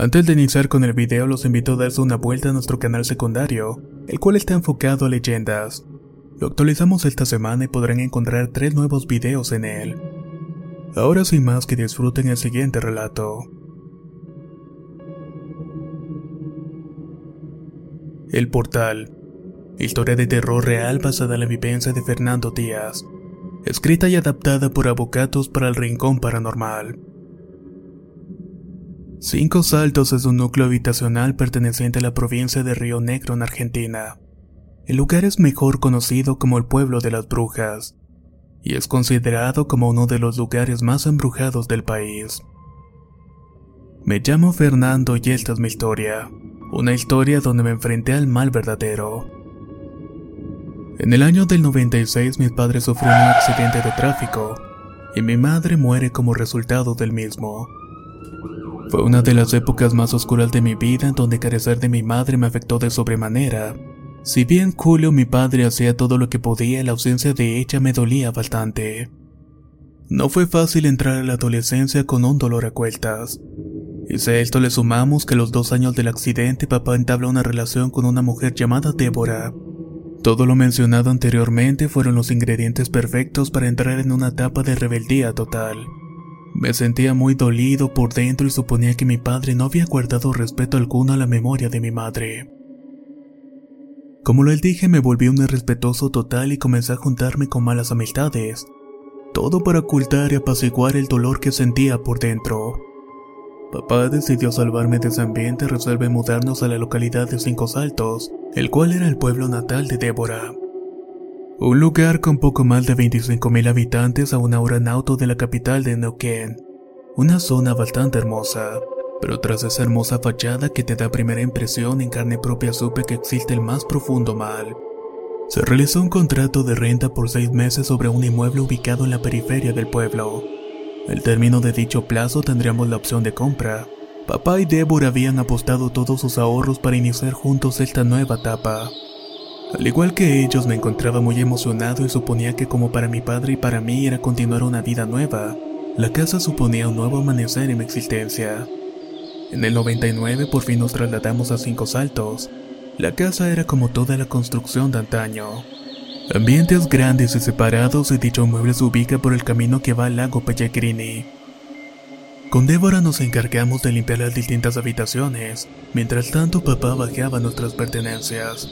Antes de iniciar con el video los invito a darse una vuelta a nuestro canal secundario, el cual está enfocado a leyendas. Lo actualizamos esta semana y podrán encontrar tres nuevos videos en él. Ahora sin más que disfruten el siguiente relato. El Portal. Historia de terror real basada en la vivencia de Fernando Díaz. Escrita y adaptada por Avocatos para el Rincón Paranormal. Cinco Saltos es un núcleo habitacional perteneciente a la provincia de Río Negro en Argentina. El lugar es mejor conocido como el pueblo de las brujas, y es considerado como uno de los lugares más embrujados del país. Me llamo Fernando y esta es mi historia, una historia donde me enfrenté al mal verdadero. En el año del 96 mis padres sufrieron un accidente de tráfico, y mi madre muere como resultado del mismo. Fue una de las épocas más oscuras de mi vida donde carecer de mi madre me afectó de sobremanera. Si bien Julio mi padre hacía todo lo que podía, la ausencia de ella me dolía bastante. No fue fácil entrar a la adolescencia con un dolor a cuestas. Y si a esto le sumamos que a los dos años del accidente papá entabla una relación con una mujer llamada Débora. Todo lo mencionado anteriormente fueron los ingredientes perfectos para entrar en una etapa de rebeldía total. Me sentía muy dolido por dentro y suponía que mi padre no había guardado respeto alguno a la memoria de mi madre. Como lo dije, me volví un irrespetuoso total y comencé a juntarme con malas amistades. Todo para ocultar y apaciguar el dolor que sentía por dentro. Papá decidió salvarme de ese ambiente y resuelve mudarnos a la localidad de Cinco Saltos, el cual era el pueblo natal de Débora. Un lugar con poco más de 25.000 habitantes a una hora en auto de la capital de Neuquén. Una zona bastante hermosa, pero tras esa hermosa fachada que te da primera impresión en carne propia supe que existe el más profundo mal. Se realizó un contrato de renta por seis meses sobre un inmueble ubicado en la periferia del pueblo. Al término de dicho plazo tendríamos la opción de compra. Papá y Débora habían apostado todos sus ahorros para iniciar juntos esta nueva etapa. Al igual que ellos me encontraba muy emocionado y suponía que como para mi padre y para mí era continuar una vida nueva, la casa suponía un nuevo amanecer en mi existencia. En el 99 por fin nos trasladamos a Cinco Saltos. La casa era como toda la construcción de antaño. Ambientes grandes y separados y dicho mueble se ubica por el camino que va al lago Pellegrini. Con Débora nos encargamos de limpiar las distintas habitaciones, mientras tanto papá bajaba nuestras pertenencias.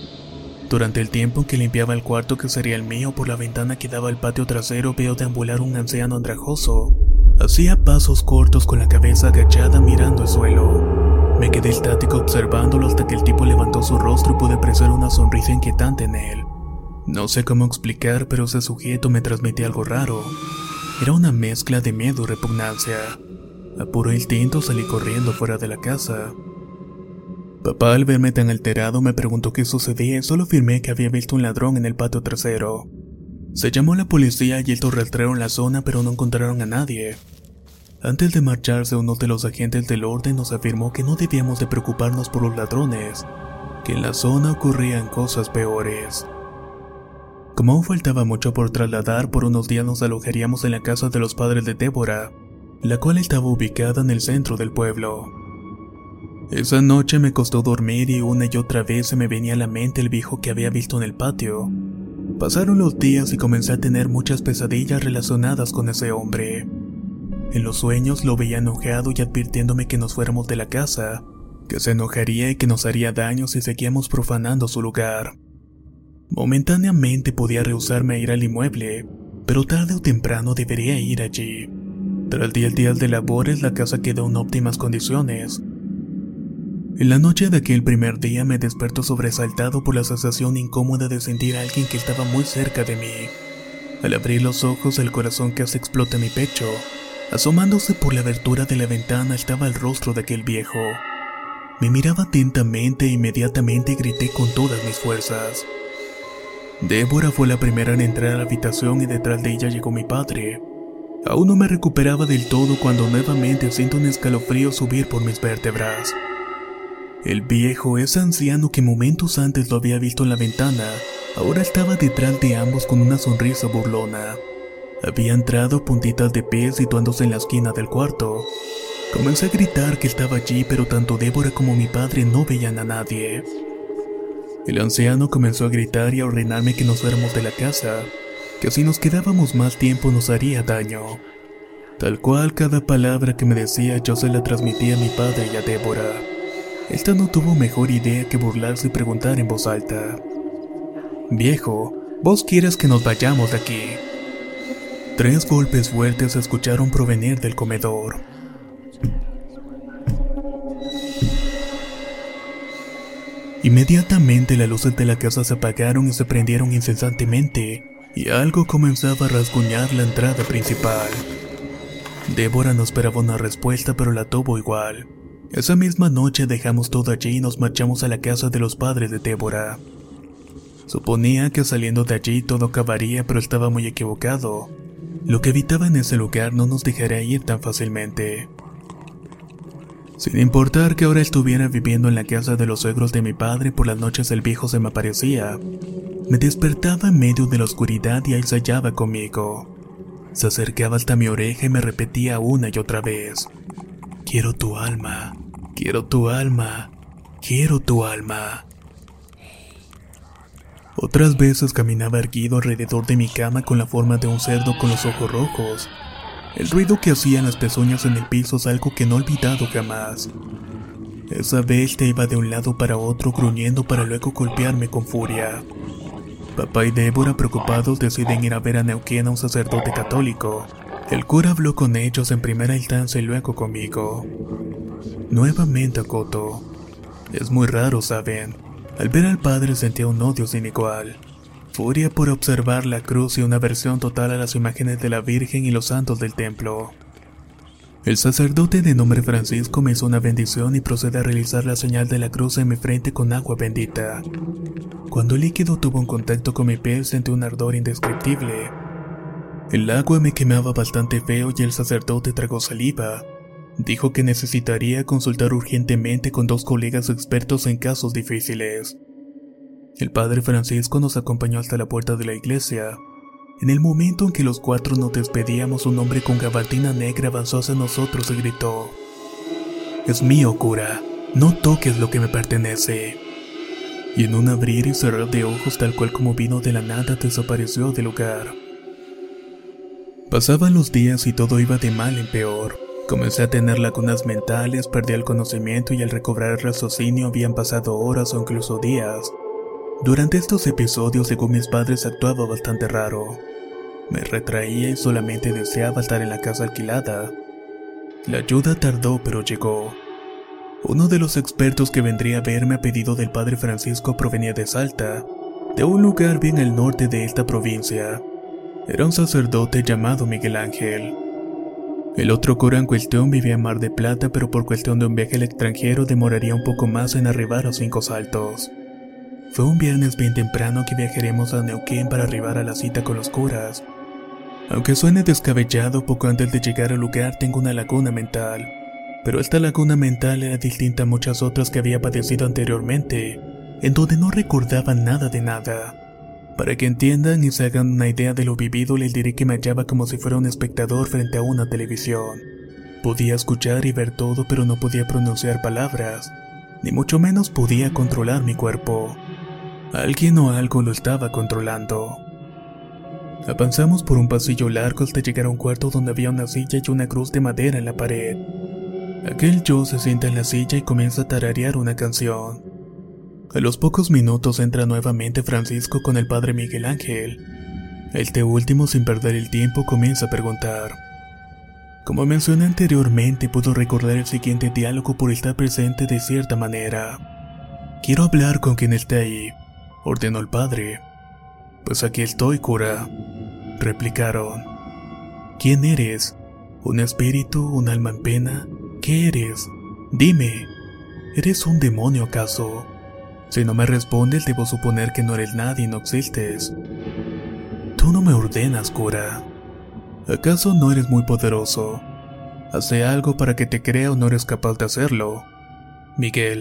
Durante el tiempo que limpiaba el cuarto que sería el mío por la ventana que daba al patio trasero veo deambular un anciano andrajoso. Hacía pasos cortos con la cabeza agachada mirando el suelo. Me quedé estático observándolo hasta que el tipo levantó su rostro y pude apreciar una sonrisa inquietante en él. No sé cómo explicar, pero ese sujeto me transmitía algo raro. Era una mezcla de miedo y repugnancia. A puro instinto salí corriendo fuera de la casa. Papá al verme tan alterado me preguntó qué sucedía y solo afirmé que había visto un ladrón en el patio trasero. Se llamó la policía y estos rastrearon la zona pero no encontraron a nadie. Antes de marcharse uno de los agentes del orden nos afirmó que no debíamos de preocuparnos por los ladrones, que en la zona ocurrían cosas peores. Como aún faltaba mucho por trasladar, por unos días nos alojaríamos en la casa de los padres de Débora, la cual estaba ubicada en el centro del pueblo. Esa noche me costó dormir y una y otra vez se me venía a la mente el viejo que había visto en el patio. Pasaron los días y comencé a tener muchas pesadillas relacionadas con ese hombre. En los sueños lo veía enojado y advirtiéndome que nos fuéramos de la casa, que se enojaría y que nos haría daño si seguíamos profanando su lugar. Momentáneamente podía rehusarme a ir al inmueble, pero tarde o temprano debería ir allí. Tras 10 días de labores, la casa quedó en óptimas condiciones. En la noche de aquel primer día me despertó sobresaltado por la sensación incómoda de sentir a alguien que estaba muy cerca de mí. Al abrir los ojos, el corazón casi explota en mi pecho. Asomándose por la abertura de la ventana estaba el rostro de aquel viejo. Me miraba atentamente e inmediatamente grité con todas mis fuerzas. Débora fue la primera en entrar a la habitación y detrás de ella llegó mi padre. Aún no me recuperaba del todo cuando nuevamente siento un escalofrío subir por mis vértebras. El viejo, ese anciano que momentos antes lo había visto en la ventana, ahora estaba detrás de ambos con una sonrisa burlona. Había entrado puntitas de pie situándose en la esquina del cuarto. Comencé a gritar que estaba allí, pero tanto Débora como mi padre no veían a nadie. El anciano comenzó a gritar y a ordenarme que nos fuéramos de la casa, que si nos quedábamos más tiempo nos haría daño. Tal cual cada palabra que me decía yo se la transmitía a mi padre y a Débora. Esta no tuvo mejor idea que burlarse y preguntar en voz alta. Viejo, vos quieres que nos vayamos de aquí. Tres golpes fuertes se escucharon provenir del comedor. Inmediatamente las luces de la casa se apagaron y se prendieron incesantemente, y algo comenzaba a rasguñar la entrada principal. Débora no esperaba una respuesta, pero la tuvo igual. Esa misma noche dejamos todo allí y nos marchamos a la casa de los padres de Débora. Suponía que saliendo de allí todo acabaría, pero estaba muy equivocado. Lo que habitaba en ese lugar no nos dejaría ir tan fácilmente. Sin importar que ahora estuviera viviendo en la casa de los suegros de mi padre, por las noches el viejo se me aparecía. Me despertaba en medio de la oscuridad y ahí se hallaba conmigo. Se acercaba hasta mi oreja y me repetía una y otra vez. Quiero tu alma, quiero tu alma, quiero tu alma. Otras veces caminaba erguido alrededor de mi cama con la forma de un cerdo con los ojos rojos, el ruido que hacían las pezuñas en el piso es algo que no he olvidado jamás. Esa bestia iba de un lado para otro gruñendo para luego golpearme con furia. Papá y Débora preocupados deciden ir a ver a Neuquén a un sacerdote católico. El cura habló con ellos en primera instancia y luego conmigo. Nuevamente acoto. Es muy raro, ¿saben? Al ver al padre sentía un odio sin igual furia por observar la cruz y una versión total a las imágenes de la Virgen y los santos del templo. El sacerdote de nombre Francisco me hizo una bendición y procede a realizar la señal de la cruz en mi frente con agua bendita. Cuando el líquido tuvo un contacto con mi piel sentí un ardor indescriptible. El agua me quemaba bastante feo y el sacerdote tragó saliva. Dijo que necesitaría consultar urgentemente con dos colegas expertos en casos difíciles. El padre Francisco nos acompañó hasta la puerta de la iglesia. En el momento en que los cuatro nos despedíamos, un hombre con gabardina negra avanzó hacia nosotros y gritó: Es mío, cura, no toques lo que me pertenece. Y en un abrir y cerrar de ojos, tal cual como vino de la nada, desapareció del lugar. Pasaban los días y todo iba de mal en peor. Comencé a tener lagunas mentales, perdí el conocimiento y al recobrar el raciocinio habían pasado horas o incluso días. Durante estos episodios, según mis padres, actuaba bastante raro. Me retraía y solamente deseaba estar en la casa alquilada. La ayuda tardó, pero llegó. Uno de los expertos que vendría a verme a pedido del padre Francisco provenía de Salta, de un lugar bien al norte de esta provincia. Era un sacerdote llamado Miguel Ángel. El otro cura en cuestión vivía en Mar de Plata, pero por cuestión de un viaje al extranjero demoraría un poco más en arribar a Cinco Saltos. Fue un viernes bien temprano que viajaremos a Neuquén para arribar a la cita con los curas. Aunque suene descabellado, poco antes de llegar al lugar tengo una laguna mental. Pero esta laguna mental era distinta a muchas otras que había padecido anteriormente, en donde no recordaba nada de nada. Para que entiendan y se hagan una idea de lo vivido, les diré que me hallaba como si fuera un espectador frente a una televisión. Podía escuchar y ver todo, pero no podía pronunciar palabras, ni mucho menos podía controlar mi cuerpo. Alguien o algo lo estaba controlando. Avanzamos por un pasillo largo hasta llegar a un cuarto donde había una silla y una cruz de madera en la pared. Aquel yo se sienta en la silla y comienza a tararear una canción. A los pocos minutos entra nuevamente Francisco con el padre Miguel Ángel. Este último, sin perder el tiempo, comienza a preguntar. Como mencioné anteriormente, puedo recordar el siguiente diálogo por estar presente de cierta manera. Quiero hablar con quien esté ahí, ordenó el padre. Pues aquí estoy, cura, replicaron. ¿Quién eres? ¿Un espíritu? ¿Un alma en pena? ¿Qué eres? Dime. ¿Eres un demonio acaso? Si no me respondes, debo suponer que no eres nadie y no existes. Tú no me ordenas, cura. ¿Acaso no eres muy poderoso? Hace algo para que te crea o no eres capaz de hacerlo. Miguel.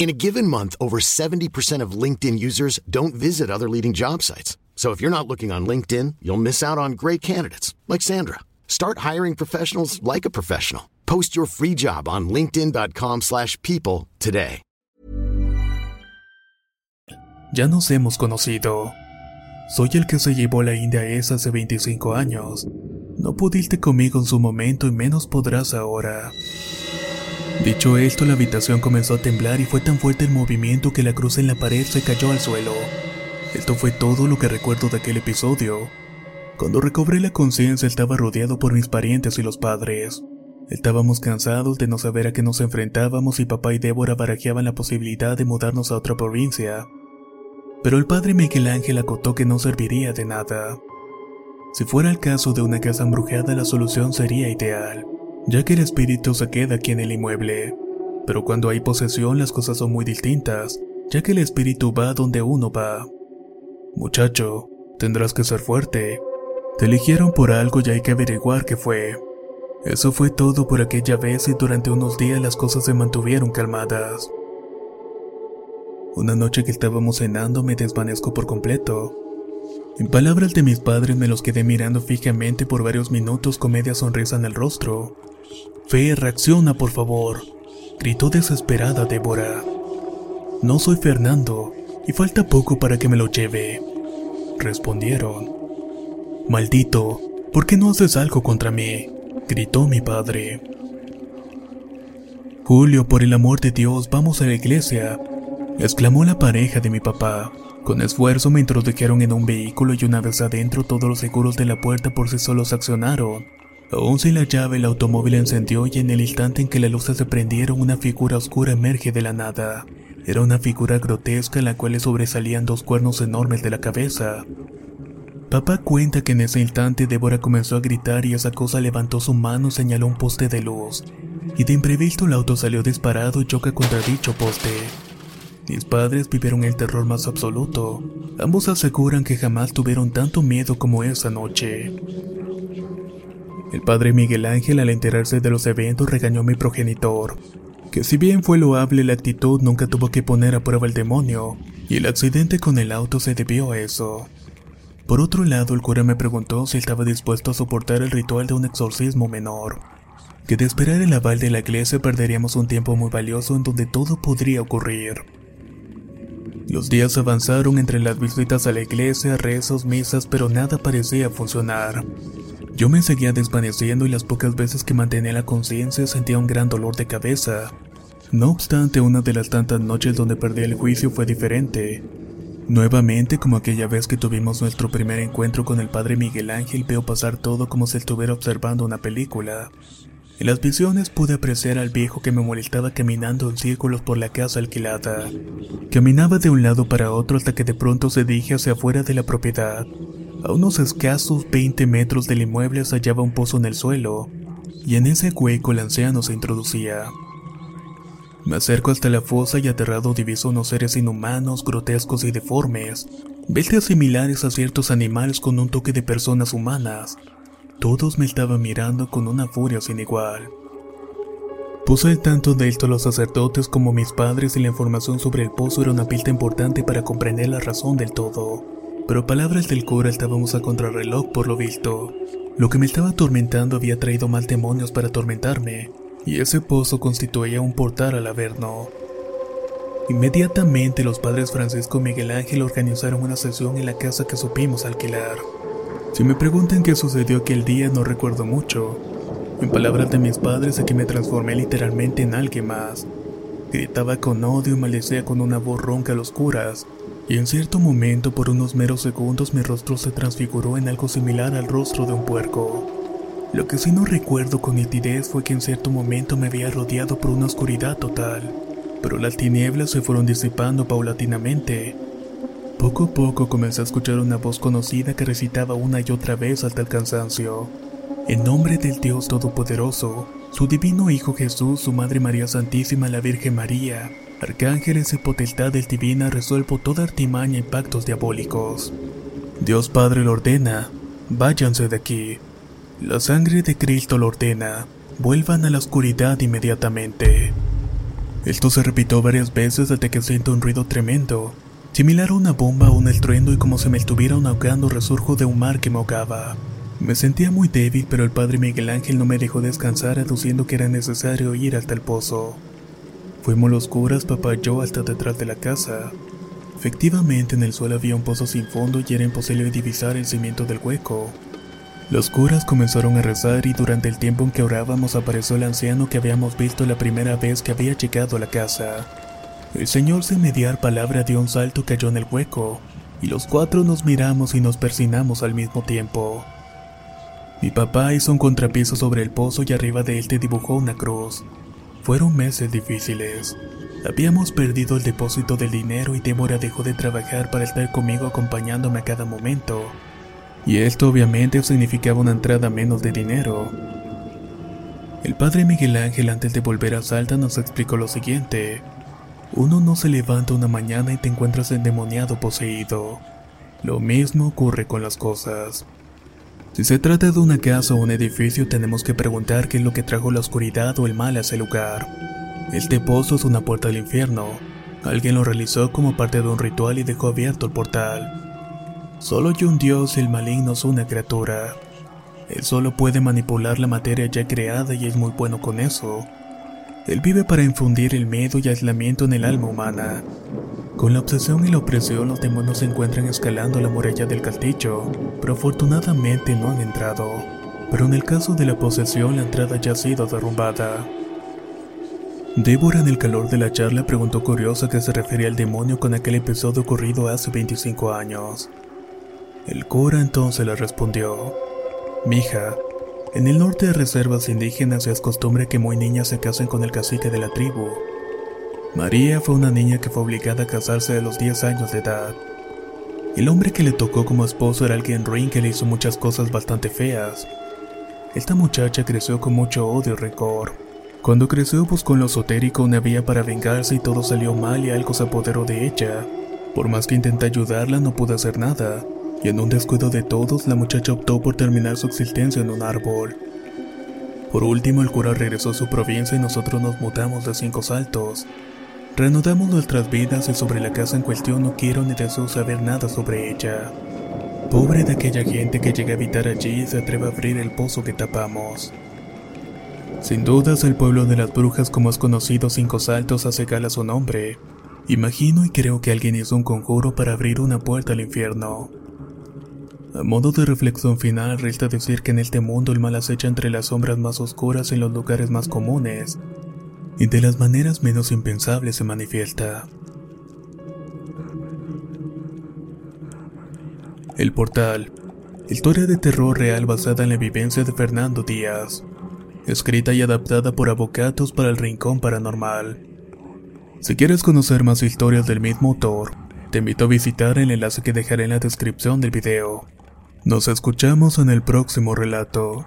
In a given month, over 70% of LinkedIn users don't visit other leading job sites. So if you're not looking on LinkedIn, you'll miss out on great candidates like Sandra. Start hiring professionals like a professional. Post your free job on linkedin.com/people slash people today. Ya nos hemos conocido. Soy el que se llevó la India esa hace 25 años. No pudiste conmigo en su momento y menos podrás ahora. Dicho esto, la habitación comenzó a temblar y fue tan fuerte el movimiento que la cruz en la pared se cayó al suelo. Esto fue todo lo que recuerdo de aquel episodio. Cuando recobré la conciencia estaba rodeado por mis parientes y los padres. Estábamos cansados de no saber a qué nos enfrentábamos y papá y Débora barajeaban la posibilidad de mudarnos a otra provincia. Pero el padre Miguel Ángel acotó que no serviría de nada. Si fuera el caso de una casa embrujada la solución sería ideal, ya que el espíritu se queda aquí en el inmueble. Pero cuando hay posesión las cosas son muy distintas, ya que el espíritu va donde uno va. Muchacho, tendrás que ser fuerte. Te eligieron por algo y hay que averiguar qué fue. Eso fue todo por aquella vez y durante unos días las cosas se mantuvieron calmadas. Una noche que estábamos cenando me desvanezco por completo. En palabras de mis padres me los quedé mirando fijamente por varios minutos con media sonrisa en el rostro. Fe, reacciona por favor, gritó desesperada Débora. No soy Fernando, y falta poco para que me lo lleve. Respondieron. Maldito, ¿por qué no haces algo contra mí? gritó mi padre. Julio, por el amor de Dios, vamos a la iglesia, exclamó la pareja de mi papá. Con esfuerzo me introdujeron en un vehículo y una vez adentro todos los seguros de la puerta por sí solos accionaron. Aún sin la llave el automóvil encendió y en el instante en que las luces se prendieron una figura oscura emerge de la nada. Era una figura grotesca en la cual le sobresalían dos cuernos enormes de la cabeza. Papá cuenta que en ese instante Débora comenzó a gritar y esa cosa levantó su mano y señaló un poste de luz. Y de imprevisto el auto salió disparado y choca contra dicho poste. Mis padres vivieron el terror más absoluto. Ambos aseguran que jamás tuvieron tanto miedo como esa noche. El padre Miguel Ángel al enterarse de los eventos regañó a mi progenitor, que si bien fue loable la actitud nunca tuvo que poner a prueba el demonio, y el accidente con el auto se debió a eso. Por otro lado, el cura me preguntó si estaba dispuesto a soportar el ritual de un exorcismo menor, que de esperar el aval de la iglesia perderíamos un tiempo muy valioso en donde todo podría ocurrir. Los días avanzaron entre las visitas a la iglesia, rezos, misas, pero nada parecía funcionar. Yo me seguía desvaneciendo y las pocas veces que mantenía la conciencia sentía un gran dolor de cabeza. No obstante, una de las tantas noches donde perdí el juicio fue diferente. Nuevamente, como aquella vez que tuvimos nuestro primer encuentro con el padre Miguel Ángel, veo pasar todo como si estuviera observando una película. En las visiones pude apreciar al viejo que me molestaba caminando en círculos por la casa alquilada. Caminaba de un lado para otro hasta que de pronto se dirige hacia afuera de la propiedad. A unos escasos 20 metros del inmueble se hallaba un pozo en el suelo, y en ese hueco el anciano se introducía. Me acerco hasta la fosa y aterrado diviso unos seres inhumanos, grotescos y deformes, bestias similares a ciertos animales con un toque de personas humanas. Todos me estaban mirando con una furia sin igual. Puse al tanto de esto a los sacerdotes como mis padres y la información sobre el pozo era una pista importante para comprender la razón del todo. Pero palabras del cura estábamos a contrarreloj por lo visto. Lo que me estaba atormentando había traído mal demonios para atormentarme, y ese pozo constituía un portal al Averno. Inmediatamente los padres Francisco y Miguel Ángel organizaron una sesión en la casa que supimos alquilar. Si me preguntan qué sucedió aquel día no recuerdo mucho. En palabras de mis padres aquí me transformé literalmente en alguien más. Gritaba con odio y maldecía con una voz ronca a los curas, y en cierto momento por unos meros segundos mi rostro se transfiguró en algo similar al rostro de un puerco. Lo que sí no recuerdo con nitidez fue que en cierto momento me había rodeado por una oscuridad total, pero las tinieblas se fueron disipando paulatinamente. Poco a poco comencé a escuchar una voz conocida que recitaba una y otra vez hasta el cansancio. En nombre del Dios Todopoderoso, su divino Hijo Jesús, su Madre María Santísima, la Virgen María, arcángeles y potestades divinas, resuelvo toda artimaña y pactos diabólicos. Dios Padre lo ordena, váyanse de aquí. La sangre de Cristo lo ordena, vuelvan a la oscuridad inmediatamente. Esto se repitió varias veces hasta que siento un ruido tremendo, similar a una bomba un estruendo y como si me estuvieran ahogando resurjo de un mar que me ahogaba. Me sentía muy débil, pero el padre Miguel Ángel no me dejó descansar aduciendo que era necesario ir hasta el pozo. Fuimos los curas, papá y yo, hasta detrás de la casa. Efectivamente, en el suelo había un pozo sin fondo y era imposible divisar el cimiento del hueco. Los curas comenzaron a rezar y durante el tiempo en que orábamos apareció el anciano que habíamos visto la primera vez que había llegado a la casa. El señor sin mediar palabra dio un salto cayó en el hueco, y los cuatro nos miramos y nos persinamos al mismo tiempo. Mi papá hizo un contrapiso sobre el pozo y arriba de él te dibujó una cruz. Fueron meses difíciles. Habíamos perdido el depósito del dinero y Débora dejó de trabajar para estar conmigo acompañándome a cada momento y esto obviamente significaba una entrada menos de dinero. El padre Miguel Ángel antes de volver a Salta nos explicó lo siguiente. Uno no se levanta una mañana y te encuentras endemoniado poseído. Lo mismo ocurre con las cosas. Si se trata de una casa o un edificio tenemos que preguntar qué es lo que trajo la oscuridad o el mal a ese lugar. Este pozo es una puerta al infierno. Alguien lo realizó como parte de un ritual y dejó abierto el portal. Solo hay un dios y el maligno es una criatura. Él solo puede manipular la materia ya creada y es muy bueno con eso. Él vive para infundir el miedo y aislamiento en el alma humana. Con la obsesión y la opresión los demonios se encuentran escalando la muralla del castillo, pero afortunadamente no han entrado. Pero en el caso de la posesión la entrada ya ha sido derrumbada. Débora en el calor de la charla preguntó curiosa a qué se refería el demonio con aquel episodio ocurrido hace 25 años. El cura entonces le respondió, Mija, en el norte de reservas indígenas es costumbre que muy niñas se casen con el cacique de la tribu. María fue una niña que fue obligada a casarse a los 10 años de edad. El hombre que le tocó como esposo era alguien ruin que le hizo muchas cosas bastante feas. Esta muchacha creció con mucho odio y rencor. Cuando creció buscó en lo esotérico una vía para vengarse y todo salió mal y algo se apoderó de ella. Por más que intenté ayudarla no pude hacer nada y en un descuido de todos la muchacha optó por terminar su existencia en un árbol. Por último el cura regresó a su provincia y nosotros nos mutamos de cinco saltos. Reanudamos nuestras vidas y sobre la casa en cuestión no quiero ni deseo saber nada sobre ella. Pobre de aquella gente que llega a habitar allí y se atreve a abrir el pozo que tapamos. Sin dudas el pueblo de las brujas como es conocido Cinco Saltos hace gala su nombre. Imagino y creo que alguien hizo un conjuro para abrir una puerta al infierno. A modo de reflexión final, resta decir que en este mundo el mal acecha entre las sombras más oscuras en los lugares más comunes, y de las maneras menos impensables se manifiesta. El Portal, historia de terror real basada en la vivencia de Fernando Díaz, escrita y adaptada por Avocatos para el Rincón Paranormal. Si quieres conocer más historias del mismo autor, te invito a visitar el enlace que dejaré en la descripción del video. Nos escuchamos en el próximo relato.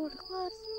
cold clothes